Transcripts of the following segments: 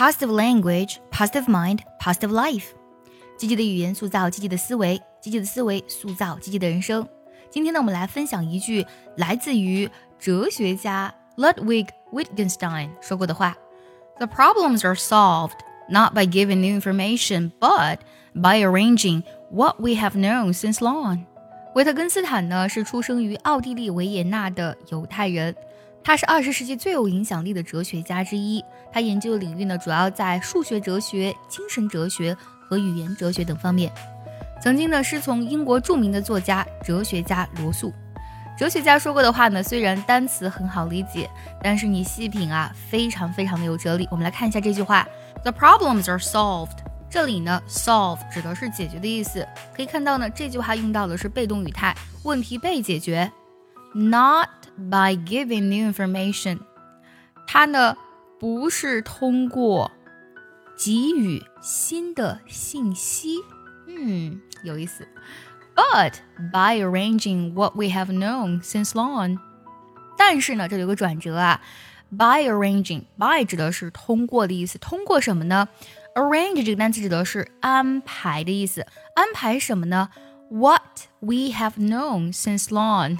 positive language, positive mind, positive life。积极的语言塑造积极的思维，积极的思维塑造积极的人生。今天呢，我们来分享一句来自于哲学家 Ludwig Wittgenstein 说过的话：“The problems are solved not by giving new information, but by arranging what we have known since long。”维特根斯坦呢是出生于奥地利维也纳的犹太人， 他是二十世纪最有影响力的哲学家之一。他研究领域呢主要在数学哲学、精神哲学和语言哲学等方面。曾经呢师从英国著名的作家、哲学家罗素。哲学家说过的话呢，虽然单词很好理解，但是你细品啊，非常非常的有哲理。我们来看一下这句话：The problems are solved。这里呢，solve 指的是解决的意思。可以看到呢，这句话用到的是被动语态，问题被解决。Not by giving new information，它呢不是通过给予新的信息，嗯，有意思。But by arranging what we have known since long，但是呢，这里有个转折啊。By arranging，by 指的是通过的意思，通过什么呢？Arrange 这个单词指的是安排的意思，安排什么呢？What we have known since long，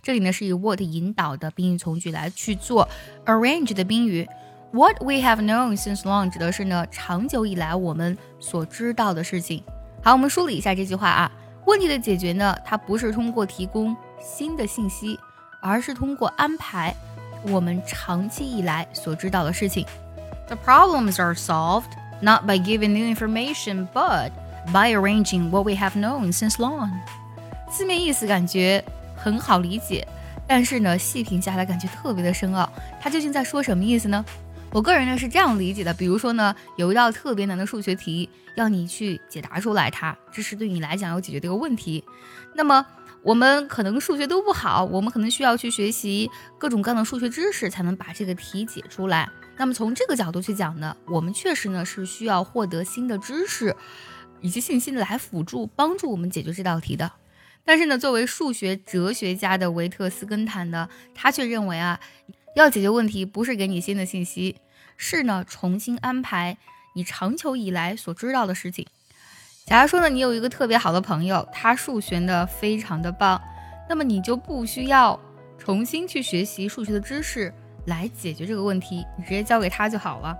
这里呢是以 what 引导的宾语从句来去做 arrange 的宾语。What we have known since long 指的是呢长久以来我们所知道的事情。好，我们梳理一下这句话啊，问题的解决呢，它不是通过提供新的信息，而是通过安排我们长期以来所知道的事情。The problems are solved. not by giving new information, but by arranging what we have known since long。字面意思感觉很好理解，但是呢，细品下来感觉特别的深奥。他究竟在说什么意思呢？我个人呢是这样理解的，比如说呢，有一道特别难的数学题，要你去解答出来它，这是对你来讲要解决的一个问题。那么我们可能数学都不好，我们可能需要去学习各种各样的数学知识，才能把这个题解出来。那么从这个角度去讲呢，我们确实呢是需要获得新的知识以及信息来辅助帮助我们解决这道题的。但是呢，作为数学哲学家的维特斯根坦呢，他却认为啊，要解决问题不是给你新的信息，是呢重新安排你长久以来所知道的事情。假如说呢，你有一个特别好的朋友，他数学呢非常的棒，那么你就不需要重新去学习数学的知识。来解决这个问题，你直接交给他就好了。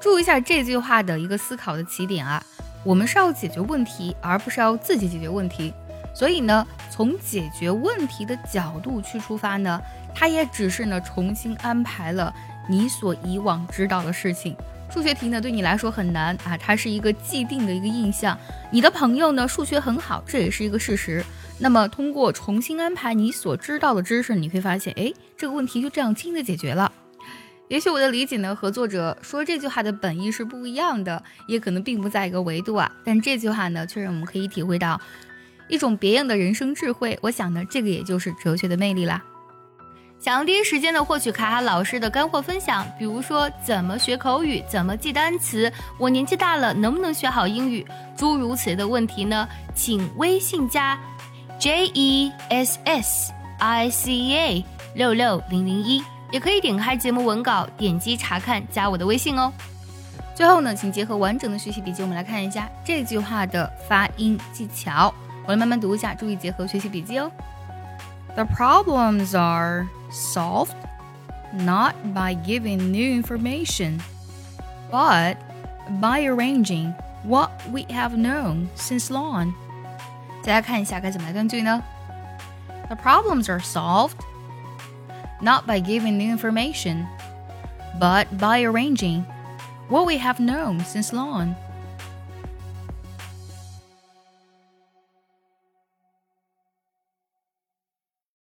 注意一下这句话的一个思考的起点啊，我们是要解决问题，而不是要自己解决问题。所以呢，从解决问题的角度去出发呢，它也只是呢重新安排了你所以往知道的事情。数学题呢对你来说很难啊，它是一个既定的一个印象。你的朋友呢数学很好，这也是一个事实。那么，通过重新安排你所知道的知识，你会发现，哎，这个问题就这样轻易的解决了。也许我的理解呢和作者说这句话的本意是不一样的，也可能并不在一个维度啊。但这句话呢，确实我们可以体会到一种别样的人生智慧。我想呢，这个也就是哲学的魅力啦。想要第一时间的获取卡卡老师的干货分享，比如说怎么学口语，怎么记单词，我年纪大了能不能学好英语，诸如此类的问题呢？请微信加。J E S S I C A 六六零零一，也可以点开节目文稿，点击查看，加我的微信哦。最后呢，请结合完整的学习笔记，我们来看一下这句话的发音技巧。我来慢慢读一下，注意结合学习笔记哦。The problems are solved not by giving new information, but by arranging what we have known since long. 大家看一下该怎么来断句呢？The problems are solved not by giving new information, but by arranging what we have known since long.